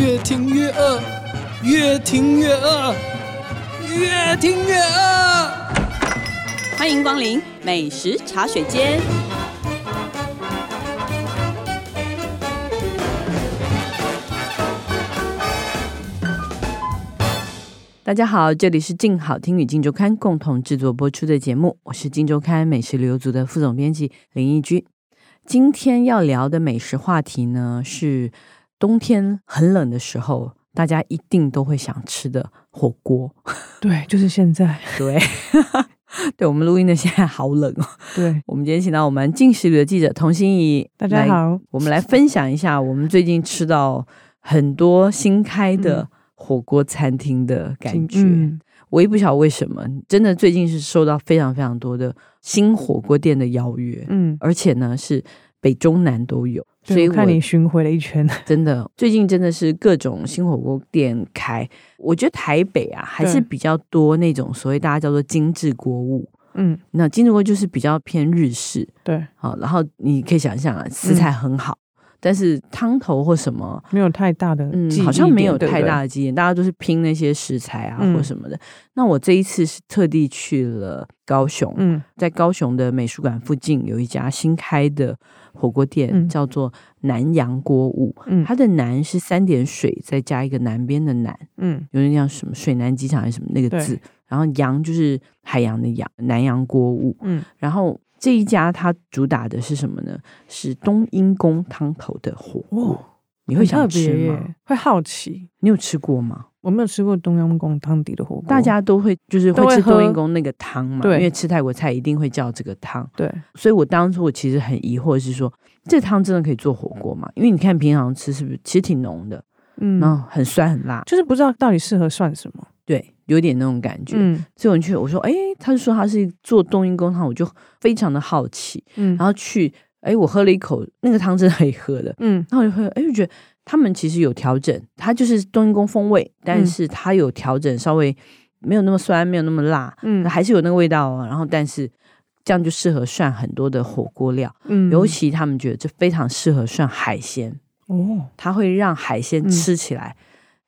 越听越饿，越听越饿，越听越饿。欢迎光临美食茶水间。大家好，这里是静好听与静周刊共同制作播出的节目，我是静周刊美食旅游组的副总编辑林义君。今天要聊的美食话题呢，是冬天很冷的时候，大家一定都会想吃的火锅。对，就是现在。对，对我们录音的现在好冷哦。对，我们今天请到我们静食旅的记者童心怡，大家好，我们来分享一下我们最近吃到很多新开的、嗯。火锅餐厅的感觉，嗯、我也不晓得为什么，真的最近是受到非常非常多的新火锅店的邀约，嗯，而且呢是北中南都有，所以我，看你巡回了一圈，真的最近真的是各种新火锅店开，我觉得台北啊还是比较多那种所谓大家叫做精致锅物，嗯，那精致锅就是比较偏日式，对，好，然后你可以想象啊，食材很好。嗯但是汤头或什么没有太大的，嗯，好像没有太大的经验，大家都是拼那些食材啊或什么的。嗯、那我这一次是特地去了高雄，嗯，在高雄的美术馆附近有一家新开的火锅店，嗯、叫做南洋锅物。嗯，它的南是三点水再加一个南边的南，嗯，有点像什么水南机场还是什么那个字，然后洋就是海洋的洋，南洋锅物，嗯，然后。这一家它主打的是什么呢？是冬阴功汤头的火锅，哦、你会想吃吗？会好奇？你有吃过吗？我没有吃过冬阴功汤底的火锅。大家都会就是会吃冬阴功那个汤嘛？对，因为吃泰国菜一定会叫这个汤。对，所以我当初我其实很疑惑，是说这汤真的可以做火锅吗？因为你看平常吃是不是其实挺浓的？嗯，然后很酸很辣，就是不知道到底适合涮什么。对。有点那种感觉，嗯，所以我去，我说，哎，他就说他是做冬阴功汤，我就非常的好奇，嗯，然后去，哎，我喝了一口，那个汤真的可以喝的，嗯，然后我就喝，哎，就觉得他们其实有调整，它就是冬阴功风味，但是它有调整，稍微没有那么酸，没有那么辣，嗯，还是有那个味道啊，然后但是这样就适合涮很多的火锅料，嗯，尤其他们觉得这非常适合涮海鲜，哦，它会让海鲜吃起来。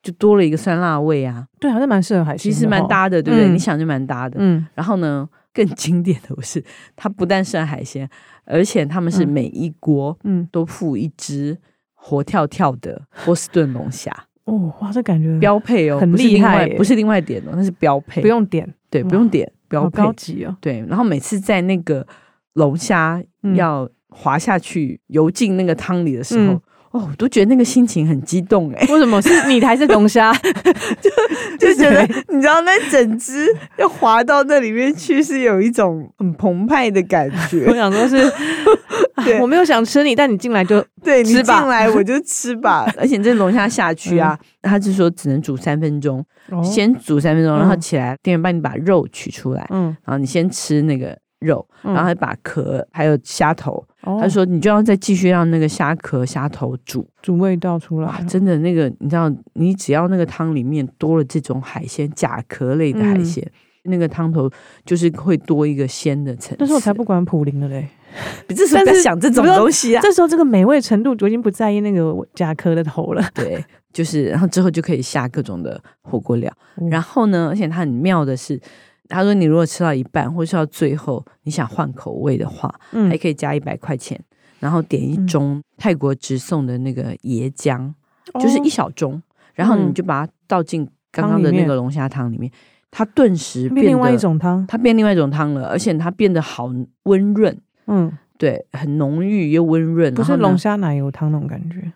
就多了一个酸辣味啊，对，好像蛮适合海鲜，其实蛮搭的，对不对？嗯、你想就蛮搭的。嗯，然后呢，更经典的是，它不但涮海鲜，而且他们是每一锅嗯都附一只活跳跳的波士顿龙虾。哦，哇，这感觉标配哦，很厉害，不是另外点哦，那是标配，不用点，对，不用点，标配，高级哦。对，然后每次在那个龙虾要滑下去游进那个汤里的时候。嗯哦，我都觉得那个心情很激动哎！为什么是你还是龙虾？就就觉得你知道那整只要滑到那里面去，是有一种很澎湃的感觉。我想说是，对我没有想吃你，但你进来就对你进来我就吃吧。而且这龙虾下去啊，他就说只能煮三分钟，先煮三分钟，然后起来店员帮你把肉取出来，嗯，然后你先吃那个肉，然后还把壳还有虾头。他说：“你就要再继续让那个虾壳、虾头煮煮味道出来。真的，那个你知道，你只要那个汤里面多了这种海鲜、甲壳类的海鲜，嗯、那个汤头就是会多一个鲜的层次。但是我才不管普林了嘞，这时候不要想这种东西啊。这时候这个美味程度我已经不在意那个甲壳的头了。对，就是然后之后就可以下各种的火锅料。嗯、然后呢，而且它很妙的是。”他说：“你如果吃到一半，或吃到最后，你想换口味的话，嗯、还可以加一百块钱，然后点一盅泰国直送的那个椰浆，嗯、就是一小盅，哦、然后你就把它倒进刚刚的那个龙虾汤里面，它顿时变，变另外一种汤，它变另外一种汤了，而且它变得好温润，嗯。”对，很浓郁又温润，不是龙虾奶油汤那种感觉，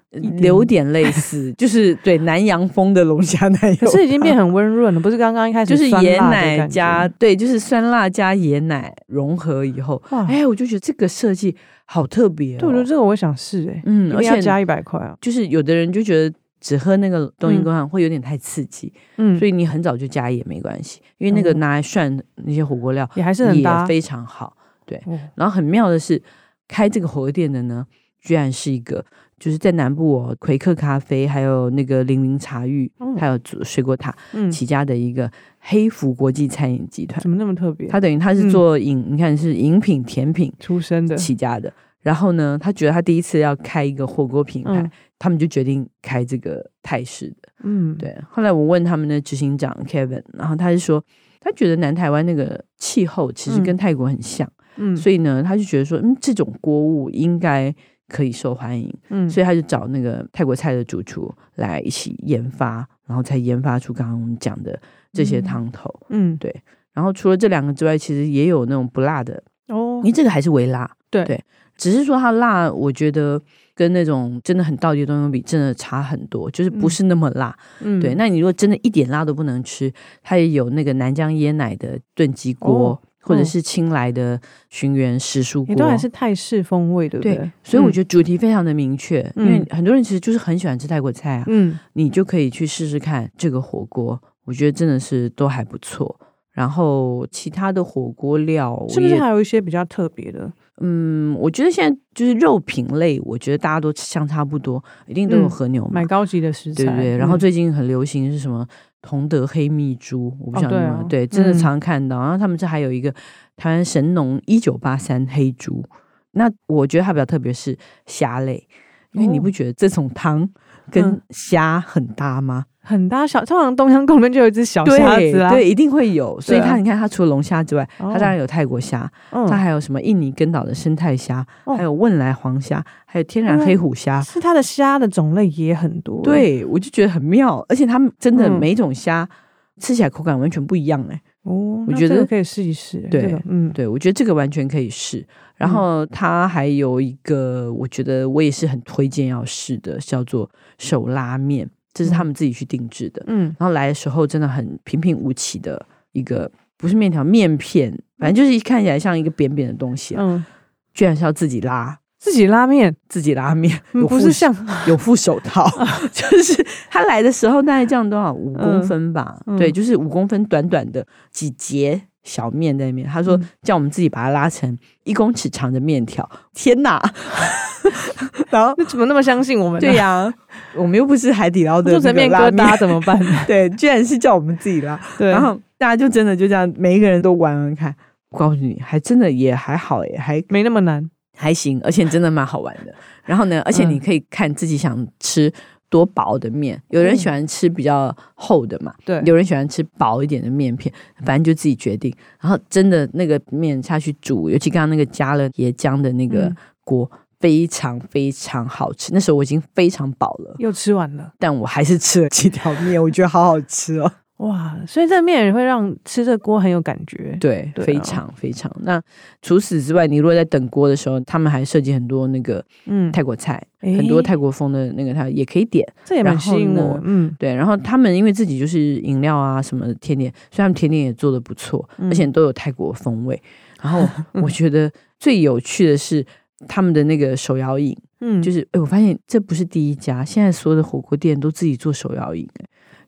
有点类似，就是对南洋风的龙虾奶油，可是已经变很温润了，不是刚刚一开始就是椰奶加对，就是酸辣加椰奶融合以后，哇，哎，我就觉得这个设计好特别，对，我觉得这个我想试，哎，嗯，而且要加一百块啊，就是有的人就觉得只喝那个冬阴功汤会有点太刺激，嗯，所以你很早就加也没关系，因为那个拿来涮那些火锅料也还是很搭，非常好。对，然后很妙的是，开这个火锅店的呢，居然是一个就是在南部哦，魁克咖啡，还有那个零零茶玉，嗯、还有水果塔起家的一个黑福国际餐饮集团。怎么那么特别？他等于他是做饮，嗯、你看是饮品甜品出身的起家的。然后呢，他觉得他第一次要开一个火锅品牌，嗯、他们就决定开这个泰式的。嗯，对。后来我问他们的执行长 Kevin，然后他就说，他觉得南台湾那个气候其实跟泰国很像，嗯，所以呢，他就觉得说，嗯，这种锅物应该可以受欢迎，嗯，所以他就找那个泰国菜的主厨来一起研发，然后才研发出刚刚我们讲的这些汤头，嗯，对。然后除了这两个之外，其实也有那种不辣的哦，因为这个还是微辣，对对。只是说它辣，我觉得跟那种真的很道地的东西比，真的差很多，就是不是那么辣。嗯，对。那你如果真的一点辣都不能吃，它也有那个南疆椰奶的炖鸡锅，哦、或者是清莱的寻源时蔬锅，也都还是泰式风味的，对，对。所以我觉得主题非常的明确，嗯、因为很多人其实就是很喜欢吃泰国菜啊。嗯，你就可以去试试看这个火锅，我觉得真的是都还不错。然后其他的火锅料是不是还有一些比较特别的？嗯，我觉得现在就是肉品类，我觉得大家都相差不多，一定都有和牛嘛，买高级的食材，对不对？然后最近很流行是什么同德黑蜜珠，我不晓得吗？对，真的常常看到。然后他们这还有一个台湾神农一九八三黑猪，那我觉得它比较特别是虾类，因为你不觉得这种汤跟虾很搭吗？很大小，通常东乡公园就有一只小虾子啊，对，一定会有。所以它，你看，它除了龙虾之外，它当然有泰国虾，它还有什么印尼根岛的生态虾，还有汶莱黄虾，还有天然黑虎虾。是它的虾的种类也很多。对，我就觉得很妙，而且它们真的每种虾吃起来口感完全不一样哎。哦，我觉得可以试一试。对，嗯，对，我觉得这个完全可以试。然后它还有一个，我觉得我也是很推荐要试的，叫做手拉面。这是他们自己去定制的，嗯，然后来的时候真的很平平无奇的一个，不是面条，面片，反正就是看起来像一个扁扁的东西，嗯，居然是要自己拉，自己拉面，自己拉面，不是像 有副手套，就是他来的时候大概这样多少五公分吧，对，就是五公分短短的几节小面在里面，他说叫我们自己把它拉成一公尺长的面条，天哪！然后你怎么那么相信我们？对呀、啊，我们又不是海底捞的做成面疙瘩怎么办？对，居然是叫我们自己拉。对，然后大家就真的就这样，每一个人都玩玩看。我告诉你，还真的也还好耶，还没那么难，还行，而且真的蛮好玩的。然后呢，而且你可以看自己想吃多薄的面，有人喜欢吃比较厚的嘛，对，有人喜欢吃薄一点的面片，反正就自己决定。然后真的那个面下去煮，尤其刚刚那个加了椰浆的那个锅。非常非常好吃，那时候我已经非常饱了，又吃完了，但我还是吃了几条面，我觉得好好吃哦，哇！所以这个面也会让吃这锅很有感觉，对，非常非常。那除此之外，你如果在等锅的时候，他们还设计很多那个嗯泰国菜，嗯、很多泰国风的那个，它也可以点，这也蛮吸引我，嗯，对。然后他们因为自己就是饮料啊什么甜点，所以他们甜点也做的不错，嗯、而且都有泰国风味。然后我觉得最有趣的是。他们的那个手摇饮，嗯，就是哎，我发现这不是第一家，现在所有的火锅店都自己做手摇饮，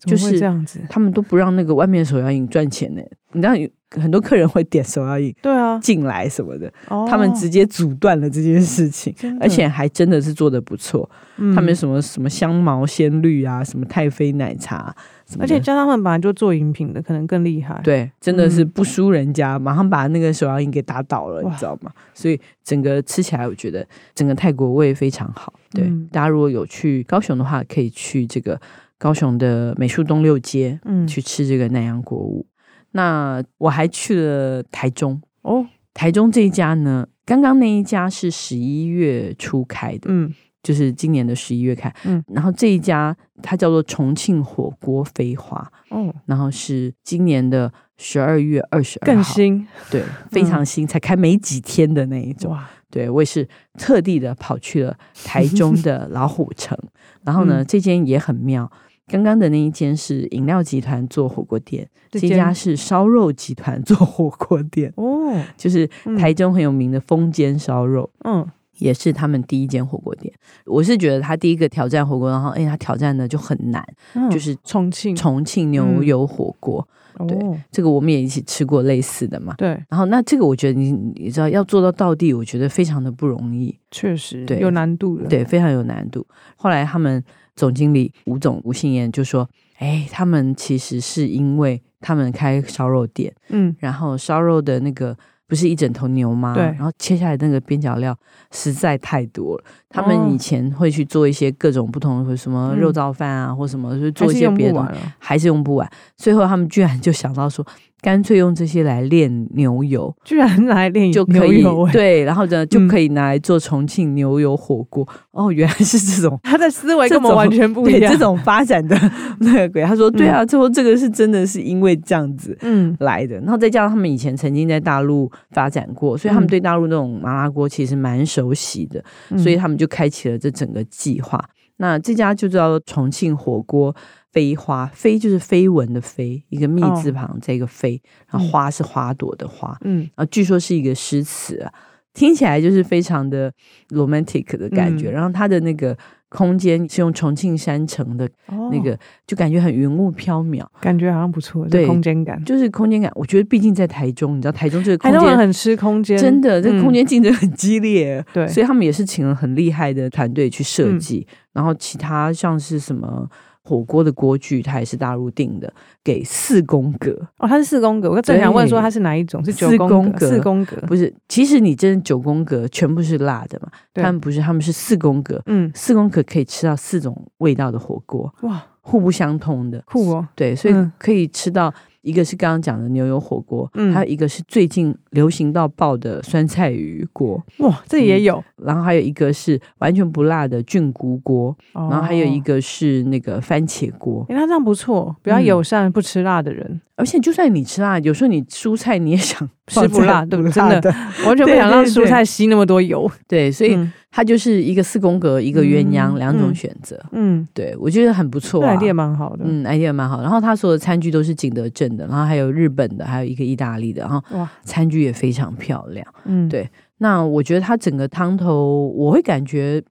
就是这样子，他们都不让那个外面的手摇饮赚钱呢。你知道有很多客人会点手摇饮，对啊，进来什么的，他们直接阻断了这件事情，而且还真的是做的不错。他们什么什么香茅鲜绿啊，什么太妃奶茶。而且加上他们本来就做饮品的，可能更厉害。对，真的是不输人家，嗯、马上把那个手摇饮给打倒了，你知道吗？所以整个吃起来，我觉得整个泰国味非常好。对，嗯、大家如果有去高雄的话，可以去这个高雄的美术东六街，嗯，去吃这个南洋国物。那我还去了台中。哦，台中这一家呢，刚刚那一家是十一月初开的，嗯。就是今年的十一月开，嗯，然后这一家它叫做重庆火锅飞花，哦，然后是今年的十二月二十二号，更新，对，非常新，嗯、才开没几天的那一种，哇，对，我也是特地的跑去了台中的老虎城，然后呢，嗯、这间也很妙，刚刚的那一间是饮料集团做火锅店，这家是烧肉集团做火锅店，哦，就是台中很有名的风间烧肉，嗯。也是他们第一间火锅店，我是觉得他第一个挑战火锅，然后哎，他挑战的就很难，嗯、就是重庆。重庆牛油火锅，嗯、对，哦、这个我们也一起吃过类似的嘛，对。然后那这个我觉得你你知道要做到到地，我觉得非常的不容易，确实，对，有难度的，对，非常有难度。后来他们总经理吴总吴信彦就说，哎，他们其实是因为他们开烧肉店，嗯，然后烧肉的那个。不是一整头牛吗？对，然后切下来那个边角料实在太多了。他们以前会去做一些各种不同的什么肉燥饭啊，或什么，就做一些别的，还是用不完。最后他们居然就想到说。干脆用这些来炼牛油，居然拿来炼就可以对，然后呢就可以拿来做重庆牛油火锅。哦，原来是这种，他的思维跟我们完全不一样。这种发展的那个鬼，他说对啊，最后这个是真的是因为这样子嗯来的。然后再加上他们以前曾经在大陆发展过，所以他们对大陆那种麻辣锅其实蛮熟悉的，所以他们就开启了这整个计划。那这家就叫重庆火锅。飞花飞就是飞蚊的飞，一个密字旁，这个飞，然后花是花朵的花，嗯，啊，据说是一个诗词啊，听起来就是非常的 romantic 的感觉。嗯、然后它的那个空间是用重庆山城的那个，哦、就感觉很云雾飘渺，感觉好像不错。对，空间感就是空间感。我觉得毕竟在台中，你知道台中这个空间很吃空间，真的，这个空间竞争很激烈。对、嗯，所以他们也是请了很厉害的团队去设计。嗯、然后其他像是什么。火锅的锅具，它也是大陆订的，给四宫格哦，它是四宫格。我正想问说它是哪一种？是九宫格？四宫格不是？其实你真的九宫格全部是辣的嘛？他们不是，他们是四宫格。嗯，四宫格可以吃到四种味道的火锅，哇，互不相通的，酷哦。对，所以可以吃到。一个是刚刚讲的牛油火锅，嗯，还有一个是最近流行到爆的酸菜鱼锅，哇，这也有。然后还有一个是完全不辣的菌菇锅，然后还有一个是那个番茄锅。哎，那这样不错，比较友善不吃辣的人。而且就算你吃辣，有时候你蔬菜你也想 吃不辣，对 不对？真的完全不想让蔬菜吸那么多油。对，所以它就是一个四宫格，一个鸳鸯，两种选择。嗯，对，我觉得很不错，idea 蛮好的。嗯，idea 蛮好。然后他所有的餐具都是景德镇的，然后还有日本的，还有一个意大利的，然后哇，餐具也非常漂亮。嗯，对。那我觉得它整个汤头，我会感觉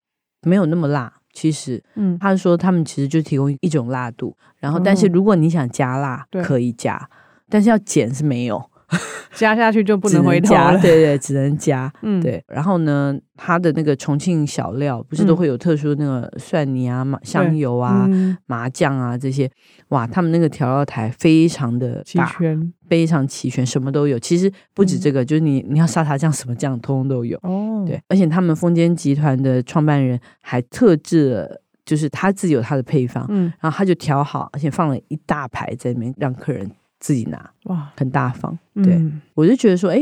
没有那么辣。其实，嗯，他说他们其实就提供一种辣度，然后但是如果你想加辣，可以加，但是要减是没有。加下去就不能回头了，对对，只能加。嗯，对。然后呢，它的那个重庆小料不是都会有特殊那个蒜泥啊、麻香油啊、麻酱啊这些。哇，他们那个调料台非常的齐全，非常齐全，什么都有。其实不止这个，就是你你要沙茶酱什么酱，通通都有。哦，对。而且他们风间集团的创办人还特制了，就是他自己有他的配方，嗯，然后他就调好，而且放了一大排在里面让客人。自己拿哇，很大方。对、嗯、我就觉得说，哎，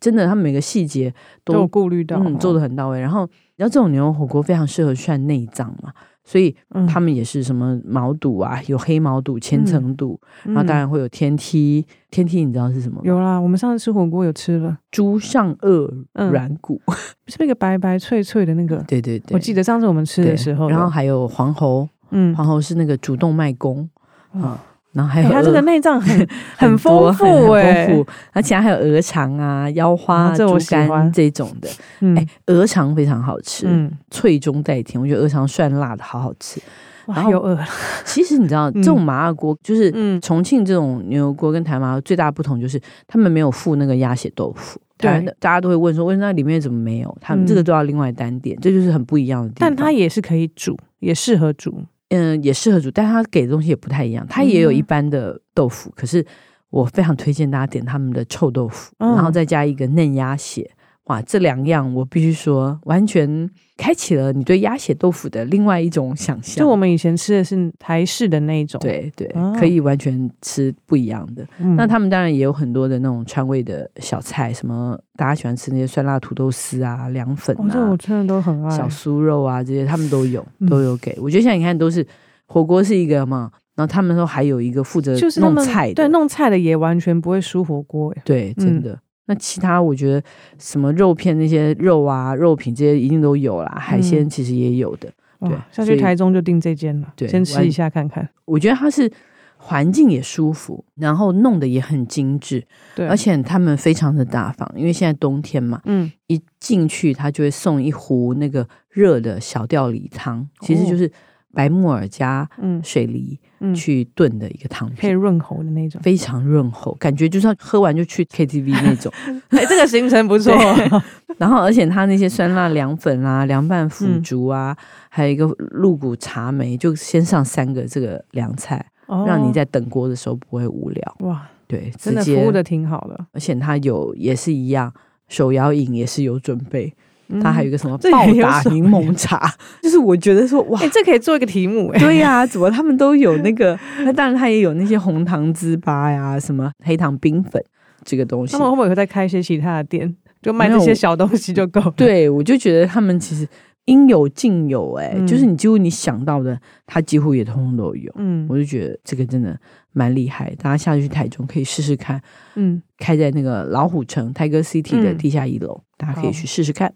真的，他们每个细节都，都有顾虑到，嗯，做的很到位。然后，然后这种牛肉火锅非常适合涮内脏嘛，所以他们也是什么毛肚啊，有黑毛肚、千层肚，嗯、然后当然会有天梯。天梯你知道是什么吗？有啦，我们上次吃火锅有吃了猪上颚软骨，嗯、是那个白白脆脆的那个。对对对，我记得上次我们吃的时候，然后还有黄喉，嗯，黄喉是那个主动脉弓啊。然后还有它这个内脏很 很丰富哎，而且还有鹅肠啊、腰花、猪肝这种的。哎，鹅肠非常好吃，嗯脆中带甜。我觉得鹅肠涮辣的好好吃。然后又饿了。其实你知道，这种麻辣锅就是重庆这种牛油锅跟台麻最大的不同就是，他们没有附那个鸭血豆腐。对，大家都会问说，为什么里面怎么没有？他们这个都要另外单点，这就是很不一样的地方。但它也是可以煮，也适合煮。嗯，也适合煮，但他给的东西也不太一样。他也有一般的豆腐，嗯、可是我非常推荐大家点他们的臭豆腐，嗯、然后再加一个嫩鸭血。哇，这两样我必须说，完全开启了你对鸭血豆腐的另外一种想象。就我们以前吃的是台式的那一种，对对，可以完全吃不一样的。嗯、那他们当然也有很多的那种川味的小菜，什么大家喜欢吃那些酸辣土豆丝啊、凉粉啊，这我真的都很爱。小酥肉啊，这些他们都有，都有给。嗯、我觉得现在你看都是火锅是一个嘛，然后他们都还有一个负责弄菜的，对，弄菜的也完全不会输火锅，对，真的。嗯那其他我觉得什么肉片那些肉啊肉品这些一定都有啦，海鲜其实也有的。对，下去台中就订这间了，对，先吃一下看看。我觉得它是环境也舒服，然后弄得也很精致，对，而且他们非常的大方，因为现在冬天嘛，嗯，一进去他就会送一壶那个热的小吊梨汤，其实就是。白木耳加水梨去炖的一个汤，可以润喉的那种，非常润喉，感觉就像喝完就去 KTV 那种。哎，这个行程不错。然后，而且它那些酸辣凉粉啊、凉拌腐竹啊，还有一个鹿骨茶梅，就先上三个这个凉菜，让你在等锅的时候不会无聊。哇，对，真的服务的挺好的，而且它有也是一样，手摇饮也是有准备。他还有一个什么暴打柠檬茶，就是我觉得说哇，哎，这可以做一个题目哎。对呀、啊，怎么他们都有那个？那当然他也有那些红糖糍粑呀，什么黑糖冰粉这个东西。他们会不会再开一些其他的店，就卖那些小东西就够了？对，我就觉得他们其实应有尽有，哎、嗯，就是你几乎你想到的，他几乎也通通都有。嗯，我就觉得这个真的蛮厉害，大家下次去台中可以试试看。嗯，开在那个老虎城 Tiger City 的地下一楼，嗯、大家可以去试试看。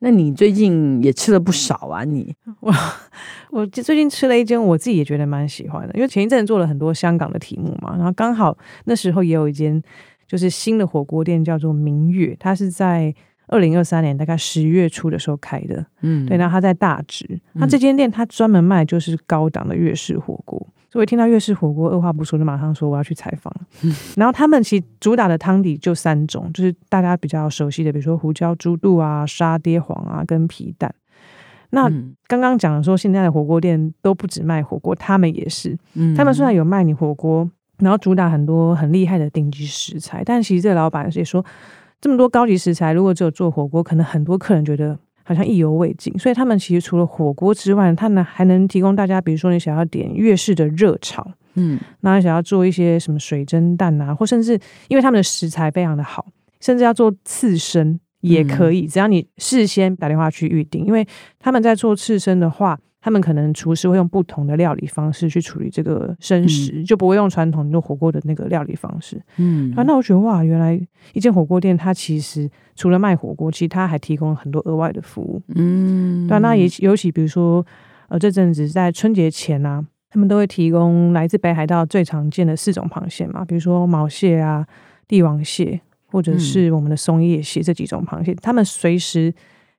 那你最近也吃了不少啊？你 我我最近吃了一间，我自己也觉得蛮喜欢的，因为前一阵做了很多香港的题目嘛，然后刚好那时候也有一间就是新的火锅店，叫做明月，它是在二零二三年大概十月初的时候开的，嗯，对，然后它在大直，那这间店它专门卖就是高档的粤式火锅。所以听到粤式火锅，二话不说就马上说我要去采访。然后他们其实主打的汤底就三种，就是大家比较熟悉的，比如说胡椒猪肚啊、沙爹黄啊跟皮蛋。那刚刚讲的说，现在的火锅店都不止卖火锅，他们也是。他们虽然有卖你火锅，然后主打很多很厉害的顶级食材，但其实这个老板也说，这么多高级食材，如果只有做火锅，可能很多客人觉得。好像意犹未尽，所以他们其实除了火锅之外，他们还能提供大家，比如说你想要点粤式的热炒，嗯，那想要做一些什么水蒸蛋啊，或甚至因为他们的食材非常的好，甚至要做刺身也可以，嗯，只要你事先打电话去预定，因为他们在做刺身的话。他们可能厨师会用不同的料理方式去处理这个生食，嗯、就不会用传统做火锅的那个料理方式。嗯，啊，那我觉得哇，原来一间火锅店它其实除了卖火锅，其实它还提供了很多额外的服务。嗯，对，那也尤其比如说，呃，这阵子在春节前啊，他们都会提供来自北海道最常见的四种螃蟹嘛，比如说毛蟹啊、帝王蟹，或者是我们的松叶蟹这几种螃蟹，他们随时。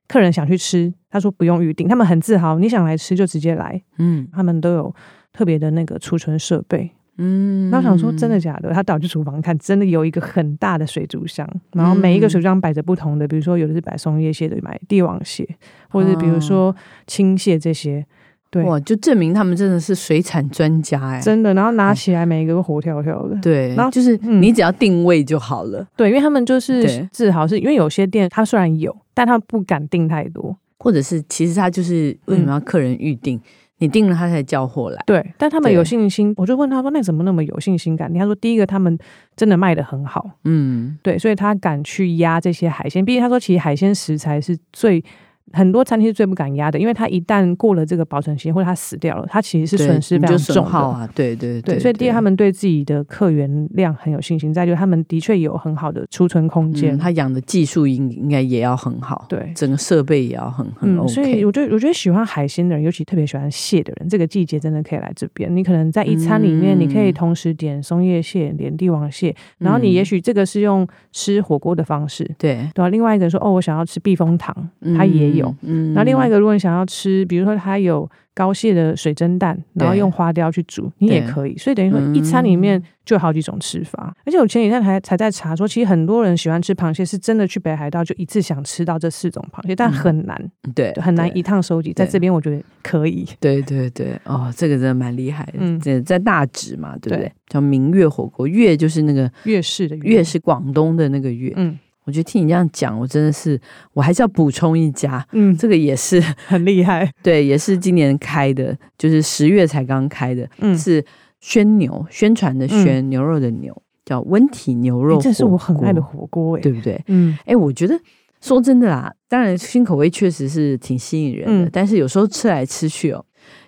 客人想去吃，他说不用预定，他们很自豪。你想来吃就直接来，嗯，他们都有特别的那个储存设备，嗯。那我想说真的假的？他导去厨房看，真的有一个很大的水族箱，然后每一个水族箱摆着不同的，比如说有的是摆松叶蟹的，买帝王蟹，或者是比如说青蟹这些。对，哇，就证明他们真的是水产专家哎，真的。然后拿起来每一个都活跳跳的，对。然后就是你只要定位就好了，对，因为他们就是自豪，是因为有些店他虽然有。但他不敢定太多，或者是其实他就是为什么要客人预定？嗯、你定了他才叫货来。对，但他们有信心，我就问他说：“那怎么那么有信心感？”他说：“第一个，他们真的卖的很好，嗯，对，所以他敢去压这些海鲜。毕竟他说，其实海鲜食材是最。”很多餐厅是最不敢压的，因为它一旦过了这个保存期，或者它死掉了，它其实是损失非常重的。啊，对对对，对，所以第二，他们对自己的客源量很有信心，再就是他们的确有很好的储存空间，嗯，他养的技术应应该也要很好，对，整个设备也要很很 OK。所以我觉得，我觉得喜欢海鲜的人，尤其特别喜欢蟹的人，这个季节真的可以来这边。你可能在一餐里面，你可以同时点松叶蟹、点帝王蟹，然后你也许这个是用吃火锅的方式，对对啊？另外一个人说，哦，我想要吃避风塘，他也有，嗯，然后另外。一个，如果你想要吃，比如说它有膏蟹的水蒸蛋，然后用花雕去煮，你也可以。所以等于说一餐里面就有好几种吃法。嗯、而且我前几天还才在查说，其实很多人喜欢吃螃蟹，是真的去北海道就一次想吃到这四种螃蟹，但很难，嗯、对，很难一趟收集。在这边我觉得可以。对对对，哦，这个真的蛮厉害的。嗯，在在大直嘛，对不对？对叫明月火锅，月就是那个粤式的月，是广东的那个月。嗯。我觉得听你这样讲，我真的是，我还是要补充一家，嗯，这个也是很厉害，对，也是今年开的，就是十月才刚开的，嗯，是宣牛，宣传的宣，牛肉的牛，叫温体牛肉，这是我很爱的火锅，对不对？嗯，哎，我觉得说真的啦，当然新口味确实是挺吸引人的，但是有时候吃来吃去哦，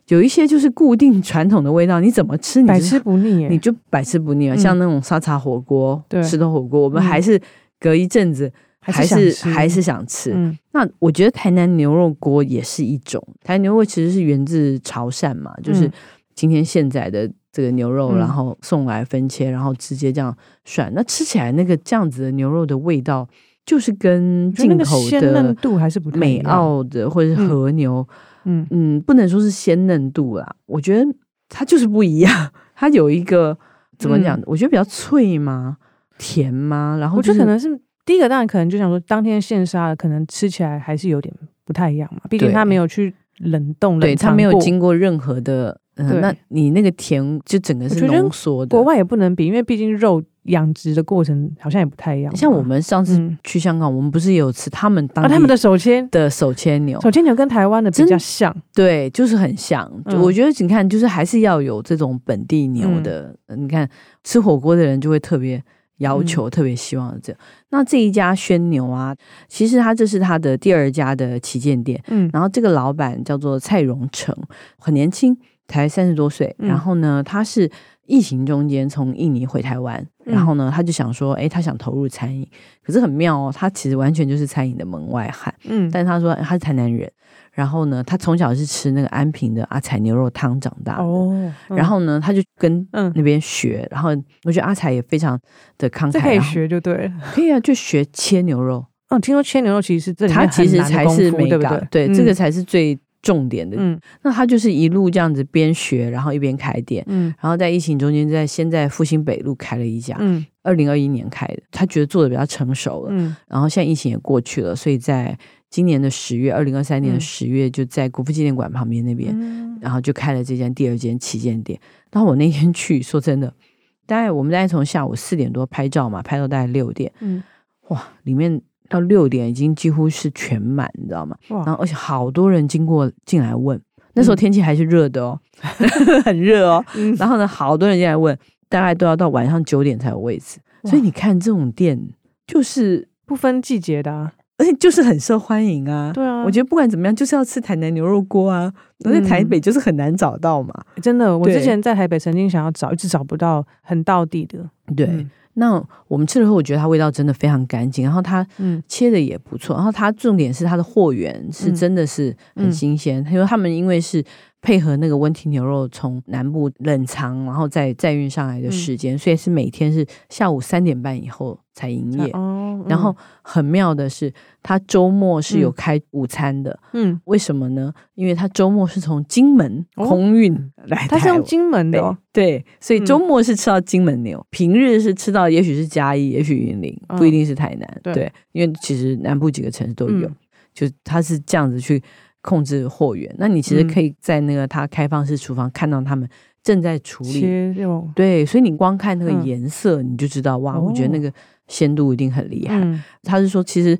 有一些就是固定传统的味道，你怎么吃，你百吃不腻，你就百吃不腻啊，像那种沙茶火锅、对，石头火锅，我们还是。隔一阵子还是还是，想吃，嗯，那我觉得台南牛肉锅也是一种。台南牛肉其实是源自潮汕嘛，就是今天现在的这个牛肉，然后送来分切，然后直接这样涮。那吃起来那个这样子的牛肉的味道，就是跟进口的鲜嫩度还是不太美澳的或者是和牛，嗯嗯，不能说是鲜嫩度啦，我觉得它就是不一样。它有一个怎么讲？我觉得比较脆吗？甜吗？然后、就是、我觉得可能是第一个，当然可能就想说，当天现杀的，可能吃起来还是有点不太一样嘛。毕竟它没有去冷冻，对，它没有经过任何的。嗯，那你那个甜就整个是浓缩的。国外也不能比，因为毕竟肉养殖的过程好像也不太一样。像我们上次去香港，嗯、我们不是也有吃他们当他们的手牵的手牵牛，手牵牛跟台湾的比较像，对，就是很像。就我觉得你看，就是还是要有这种本地牛的。嗯、你看吃火锅的人就会特别要求，嗯、特别希望这样。那这一家轩牛啊，其实他这是他的第二家的旗舰店。嗯，然后这个老板叫做蔡荣成，很年轻，才三十多岁。然后呢，他是。疫情中间从印尼回台湾，然后呢，他就想说，哎，他想投入餐饮，可是很妙哦，他其实完全就是餐饮的门外汉。嗯，但是他说他是台南人，然后呢，他从小是吃那个安平的阿彩牛肉汤长大的。哦，然后呢，他就跟那边学，然后我觉得阿彩也非常的慷慨，可以学就对了，可以啊，就学切牛肉。嗯，听说切牛肉其实是这里他其实才是美感，对不对？对，这个才是最。重点的，嗯，那他就是一路这样子边学，然后一边开店，嗯，然后在疫情中间，在先在复兴北路开了一家，嗯，二零二一年开的，他觉得做的比较成熟了，嗯，然后现在疫情也过去了，所以在今年的十月，二零二三年的十月，就在国父纪念馆旁边那边，嗯，然后就开了这间第二间旗舰店。然后我那天去，说真的，大概我们大概从下午四点多拍照嘛，拍到大概六点，嗯，哇，里面。到六点已经几乎是全满，你知道吗？哇然后而且好多人经过进来问，那时候天气还是热的哦，嗯、很热哦。嗯、然后呢，好多人进来问，大概都要到晚上九点才有位置。所以你看这种店就是不分季节的，啊，而且就是很受欢迎啊。对啊，我觉得不管怎么样，就是要吃台南牛肉锅啊。而且台北就是很难找到嘛，嗯、真的。我之前在台北曾经想要找，一直找不到很道地的。对。嗯那我们吃了后，我觉得它味道真的非常干净，然后它切的也不错，然后它重点是它的货源是真的是很新鲜，因为他们因为是配合那个温体牛肉从南部冷藏，然后再再运上来的时间，所以是每天是下午三点半以后才营业。然后很妙的是，他周末是有开午餐的。嗯，为什么呢？因为他周末是从金门空运来，他是用金门的哦。对，所以周末是吃到金门牛，平日是吃到也许是嘉义，也许云林，不一定是台南。对，因为其实南部几个城市都有，就他是这样子去控制货源。那你其实可以在那个他开放式厨房看到他们正在处理。对，所以你光看那个颜色，你就知道哇，我觉得那个。鲜度一定很厉害。嗯、他是说，其实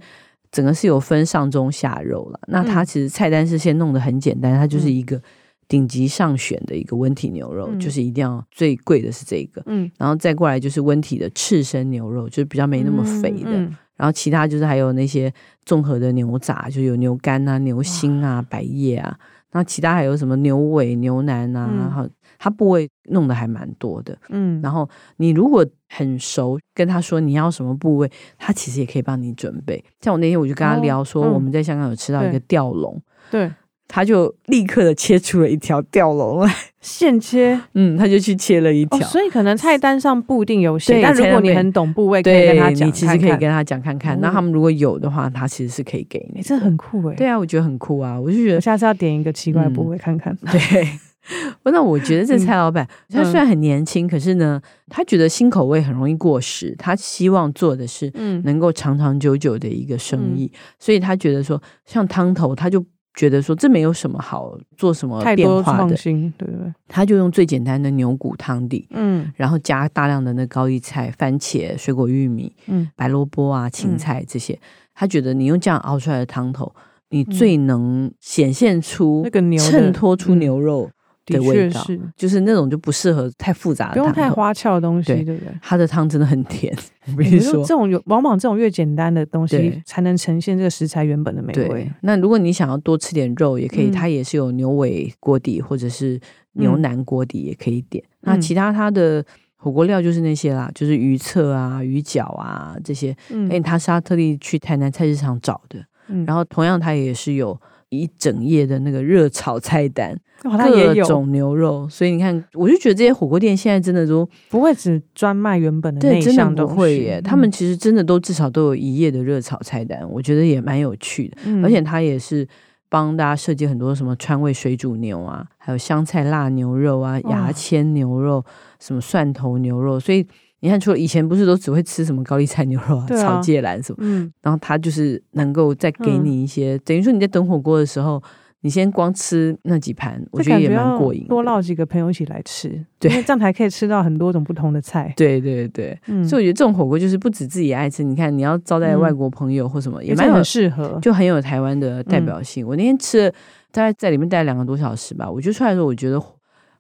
整个是有分上中下肉了。嗯、那他其实菜单是先弄得很简单，它就是一个顶级上选的一个温体牛肉，嗯、就是一定要最贵的是这个。嗯，然后再过来就是温体的赤身牛肉，就是比较没那么肥的。然后其他就是还有那些综合的牛杂，就有牛肝啊、牛心啊、哇百叶啊。那其他还有什么牛尾、牛腩啊，嗯、然后它部位弄得还蛮多的。嗯，然后你如果很熟，跟他说你要什么部位，他其实也可以帮你准备。像我那天我就跟他聊说，我们在香港有吃到一个吊龙，对，他就立刻的切出了一条吊龙来，现切。嗯，他就去切了一条。所以可能菜单上不一定有写，但如果你很懂部位，可以跟他讲，你其实可以跟他讲看看。那他们如果有的话，他其实是可以给你。这很酷哎。对啊，我觉得很酷啊，我就觉得下次要点一个奇怪的部位看看。对。那我觉得这蔡老板，嗯、他虽然很年轻，嗯、可是呢，他觉得新口味很容易过时。他希望做的是，能够长长久久的一个生意。嗯、所以他觉得说，像汤头，他就觉得说，这没有什么好做什么变化的，对不对？他就用最简单的牛骨汤底，嗯，然后加大量的那高丽菜、番茄、水果玉米、嗯，白萝卜啊、芹菜这些。嗯、他觉得你用这样熬出来的汤头，你最能显现出那个牛衬托出牛肉。的味道是，就是那种就不适合太复杂的，不用太花俏的东西，对，对不对？它的汤真的很甜。我跟你说，这种有往往这种越简单的东西，才能呈现这个食材原本的美味。那如果你想要多吃点肉，也可以，嗯、它也是有牛尾锅底或者是牛腩锅底，也可以点。嗯、那其他它的火锅料就是那些啦，就是鱼册啊、鱼饺啊这些。嗯，哎，他是他特地去台南菜市场找的。嗯，然后同样他也是有。一整页的那个热炒菜单，各种牛肉，所以你看，我就觉得这些火锅店现在真的都不会只专卖原本的内项，真的不会耶。他们其实真的都至少都有一页的热炒菜单，我觉得也蛮有趣的。而且他也是帮大家设计很多什么川味水煮牛啊，还有香菜辣牛肉啊，牙签牛肉，什么蒜头牛肉，所以。你看，除了以前不是都只会吃什么高丽菜牛肉啊、炒芥兰什么，嗯，然后他就是能够再给你一些，等于说你在等火锅的时候，你先光吃那几盘，我觉得也蛮过瘾。多捞几个朋友一起来吃，对，因为这样才可以吃到很多种不同的菜。对对对，嗯，所以我觉得这种火锅就是不止自己爱吃，你看你要招待外国朋友或什么，也蛮很适合，就很有台湾的代表性。我那天吃了，大概在里面待了两个多小时吧，我就出来的时候，我觉得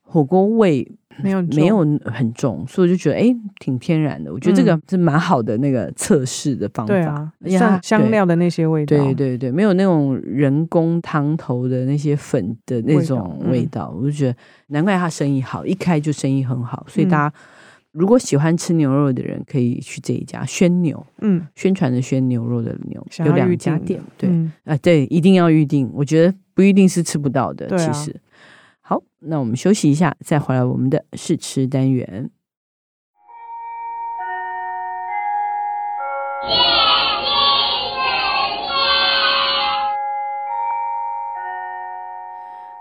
火锅味。没有没有很重，所以我就觉得哎，挺天然的。我觉得这个是蛮好的那个测试的方法。对啊，像香料的那些味道，对对对，没有那种人工汤头的那些粉的那种味道。我就觉得难怪他生意好，一开就生意很好。所以大家如果喜欢吃牛肉的人，可以去这一家宣牛。嗯，宣传的宣牛肉的牛有两家店。对啊，对，一定要预定。我觉得不一定是吃不到的，其实。好，那我们休息一下，再回来我们的试吃单元。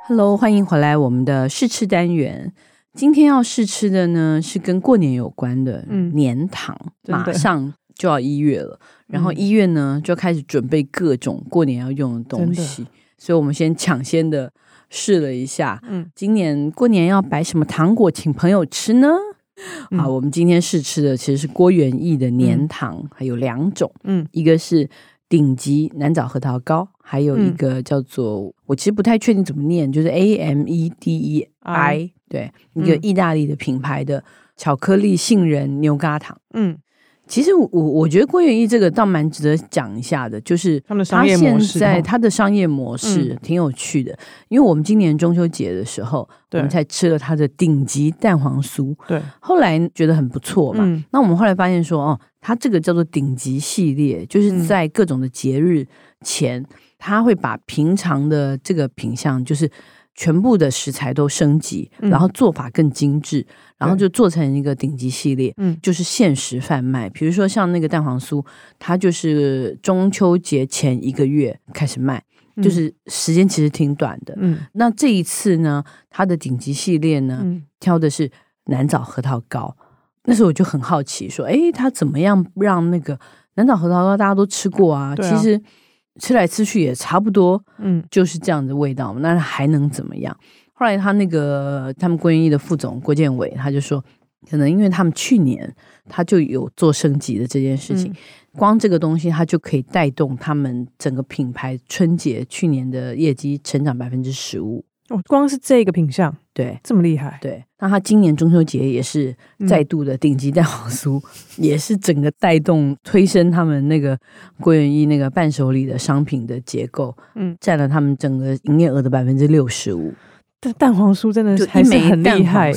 Hello，欢迎回来我们的试吃单元。今天要试吃的呢是跟过年有关的年糖，嗯、马上就要一月了，然后一月呢就开始准备各种过年要用的东西，所以我们先抢先的。试了一下，嗯，今年过年要摆什么糖果请朋友吃呢？嗯、好，我们今天试吃的其实是郭元益的年糖，嗯、还有两种，嗯，一个是顶级南枣核桃糕，还有一个叫做、嗯、我其实不太确定怎么念，就是 A M E D E I，、嗯、对，一个意大利的品牌的巧克力杏仁牛轧糖，嗯。其实我我我觉得郭元益这个倒蛮值得讲一下的，就是他现在他的商业模式挺有趣的，嗯、因为我们今年中秋节的时候，我们才吃了他的顶级蛋黄酥，对，后来觉得很不错嘛，嗯、那我们后来发现说，哦，他这个叫做顶级系列，就是在各种的节日前，他、嗯、会把平常的这个品相，就是。全部的食材都升级，然后做法更精致，嗯、然后就做成一个顶级系列，嗯，就是限时贩卖。比如说像那个蛋黄酥，它就是中秋节前一个月开始卖，嗯、就是时间其实挺短的。嗯，那这一次呢，它的顶级系列呢，嗯、挑的是南枣核桃糕。那时候我就很好奇，说，哎，它怎么样让那个南枣核桃糕大家都吃过啊？啊其实。吃来吃去也差不多，嗯，就是这样的味道，那还能怎么样？后来他那个他们郭元益的副总郭建伟他就说，可能因为他们去年他就有做升级的这件事情，嗯、光这个东西他就可以带动他们整个品牌春节去年的业绩成长百分之十五。哦，光是这个品相，对，这么厉害，对。那他今年中秋节也是再度的顶级蛋黄酥，嗯、也是整个带动推升他们那个郭元一那个伴手礼的商品的结构，嗯，占了他们整个营业额的百分之六十五。但蛋黄酥真的是还是很厉害，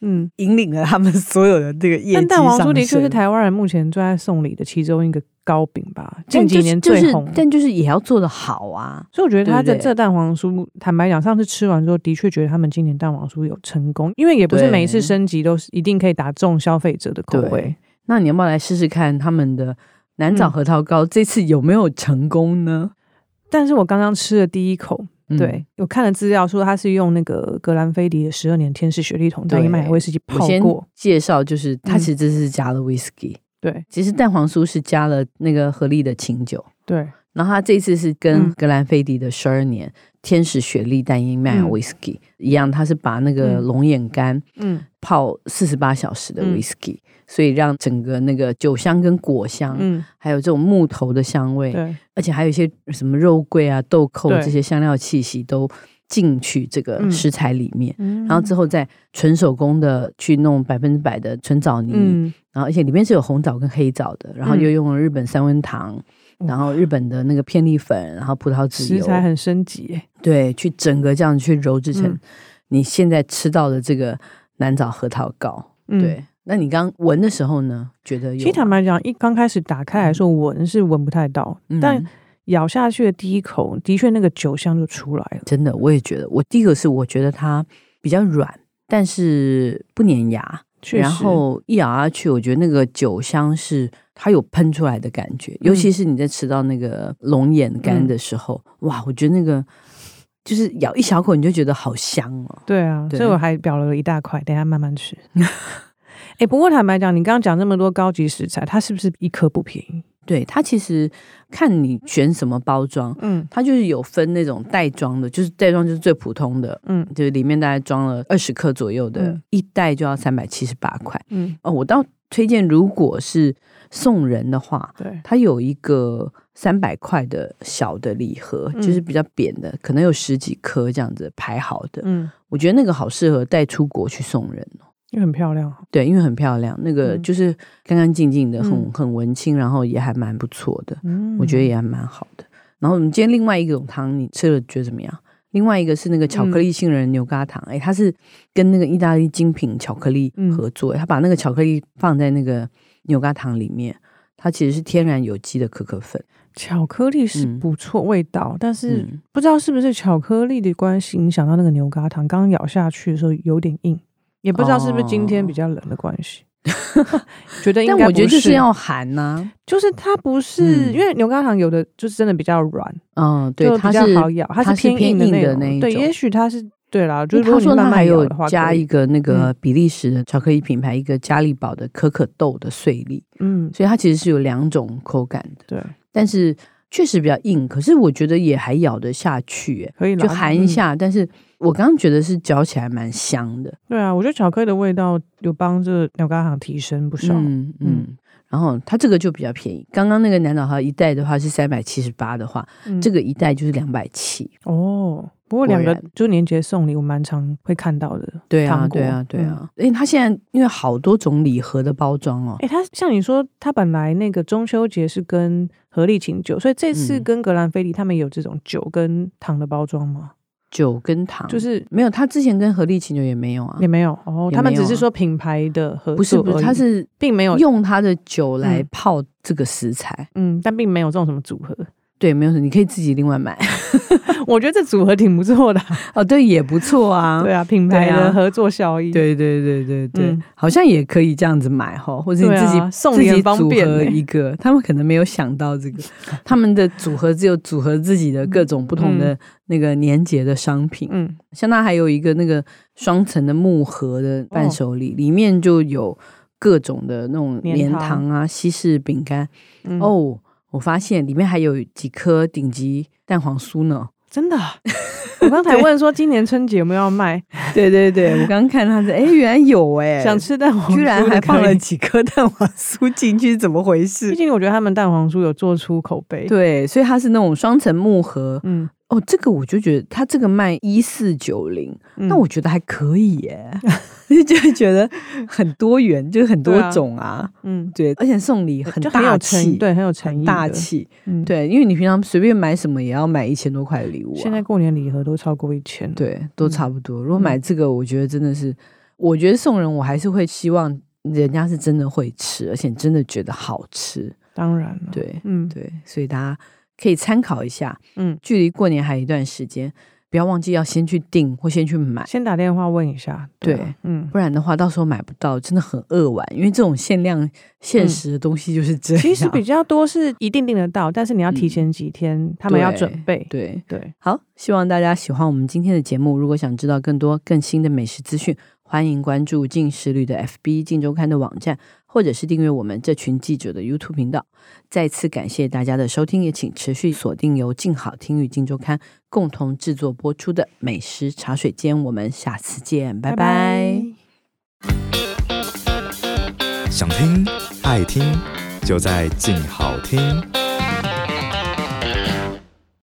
嗯，引领了他们所有的这个业绩。但蛋黄酥的确是台湾人目前最爱送礼的其中一个糕饼吧，近几年最红。但就是也要做的好啊，所以我觉得他的这蛋黄酥，坦白讲，上次吃完之后，的确觉得他们今年蛋黄酥有成功，因为也不是每一次升级都是一定可以打中消费者的口味。那你要不要来试试看他们的南枣核桃糕这次有没有成功呢？但是我刚刚吃了第一口。对，我看了资料说他是用那个格兰菲迪的十二年天使雪莉桶在麦威士忌泡过。介绍就是，他其实这是加了威士忌。对，其实蛋黄酥是加了那个合力的清酒。对，然后他这次是跟格兰菲迪的十二年天使雪莉单一麦芽威士忌一样，他是把那个龙眼干嗯。泡四十八小时的威士忌。所以让整个那个酒香跟果香，嗯，还有这种木头的香味，对，而且还有一些什么肉桂啊、豆蔻这些香料气息都进去这个食材里面，嗯、然后之后再纯手工的去弄百分之百的纯枣泥，嗯、然后而且里面是有红枣跟黑枣的，然后又用了日本三温糖，嗯、然后日本的那个片栗粉，然后葡萄籽油，食材很升级，对，去整个这样去揉制成你现在吃到的这个南枣核桃糕，嗯、对。那你刚闻的时候呢？觉得有？其实坦白讲，一刚开始打开来说，闻是闻不太到，嗯、但咬下去的第一口，的确那个酒香就出来了。真的，我也觉得。我第一个是我觉得它比较软，但是不粘牙。然后一咬下去，我觉得那个酒香是它有喷出来的感觉。尤其是你在吃到那个龙眼干的时候，嗯、哇，我觉得那个就是咬一小口，你就觉得好香哦。对啊，对，所以我还表了一大块，等下慢慢吃。哎，不过坦白讲，你刚刚讲那么多高级食材，它是不是一颗不便宜？对，它其实看你选什么包装，嗯，它就是有分那种袋装的，就是袋装就是最普通的，嗯，就是里面大概装了二十克左右的，嗯一袋就要三百七十八块。嗯，哦，我倒推荐，如果是送人的话，对，它有一个三百块的小的礼盒，嗯就是比较扁的，可能有十几颗这样子排好的。嗯，我觉得那个好适合带出国去送人哦。因为很漂亮，对，因为很漂亮，那个嗯就是干干净净的，很嗯很文青，然后也还蛮不错的，嗯，我觉得也还蛮好的。然后我们今天另外一种汤，你吃了觉得怎么样？另外一个是那个巧克力杏仁牛轧糖，哎、它是跟那个意大利精品巧克力合作，它把那个巧克力放在那个牛轧糖里面，它其实是天然有机的可可粉。巧克力是不错味道，嗯、但是不知道是不是巧克力的关系影响到那个牛轧糖，刚咬下去的时候有点硬。也不知道是不是今天比较冷的关系，哦、觉得应该但我觉得就是要寒呐、啊，就是它不是、嗯、因为牛轧糖有的就是真的比较软，嗯，对，它比较好咬，它是偏硬的那，那一。种，对，也许它是对啦，就是他说他还有话加一个那个比利时的巧克力品牌，嗯、一个加利宝的可可豆的碎粒，嗯，所以它其实是有两种口感的，对，但是确实比较硬，可是我觉得也还咬得下去，可以就含一下，嗯、但是。我刚刚觉得是嚼起来蛮香的，对啊，我觉得巧克力的味道有帮这牛轧糖提升不少，嗯嗯，然后它这个就比较便宜，刚刚那个南岛号一袋的话是三百七十八的话，嗯、这个一袋就是两百七哦。不过两个就年节送礼，我蛮常会看到的。对啊，对啊，对啊。因为它现在因为好多种礼盒的包装哦，哎，它像你说，它本来那个中秋节是跟合力请酒，所以这次跟格兰菲迪他们有这种酒跟糖的包装吗？酒跟糖就是没有，他之前跟合力琴酒也没有啊，也没有哦。啊、他们只是说品牌的合作，不是不是，他是并没有用他的酒来泡这个食材，嗯，但并没有这种什么组合。对，没有，你可以自己另外买。我觉得这组合挺不错的哦，对，也不错啊。对啊，品牌的合作效益。对对对对对，嗯、好像也可以这样子买哈，或者你自己、啊、送礼很方便组合一个。他们可能没有想到这个，他们的组合只有组合自己的各种不同的那个年节的商品。嗯，像它还有一个那个双层的木盒的伴手礼，哦、里面就有各种的那种棉糖啊、西式饼干。嗯、哦。我发现里面还有几颗顶级蛋黄酥呢，真的。我刚才问说今年春节有没有要卖？对对对，我刚刚看他是，哎，原来有哎，想吃蛋黄酥，居然还放了几颗蛋黄酥进去，怎么回事？毕竟我觉得他们蛋黄酥有做出口碑，对，所以它是那种双层木盒，嗯。哦，这个我就觉得它这个卖一四九零，那我觉得还可以耶，就觉得很多元，就是很多种啊，嗯，对，而且送礼很大气，对，很有诚意，大气，嗯，对，因为你平常随便买什么也要买一千多块的礼物，现在过年礼盒都超过一千，对，都差不多。如果买这个，我觉得真的是，我觉得送人我还是会希望人家是真的会吃，而且真的觉得好吃，当然了，对，嗯，对，所以大家。可以参考一下，嗯，距离过年还有一段时间，不要忘记要先去订或先去买，先打电话问一下，对，对嗯，不然的话到时候买不到，真的很扼腕，因为这种限量、限时的东西就是这样。其实比较多是一定订得到，但是你要提前几天，嗯、他们要准备。对对，对好，希望大家喜欢我们今天的节目。如果想知道更多更新的美食资讯，欢迎关注进食旅的 FB、镜周刊的网站。或者是订阅我们这群记者的 YouTube 频道。再次感谢大家的收听，也请持续锁定由静好听与静周刊共同制作播出的美食茶水间。我们下次见，拜拜。想听爱听，就在静好听。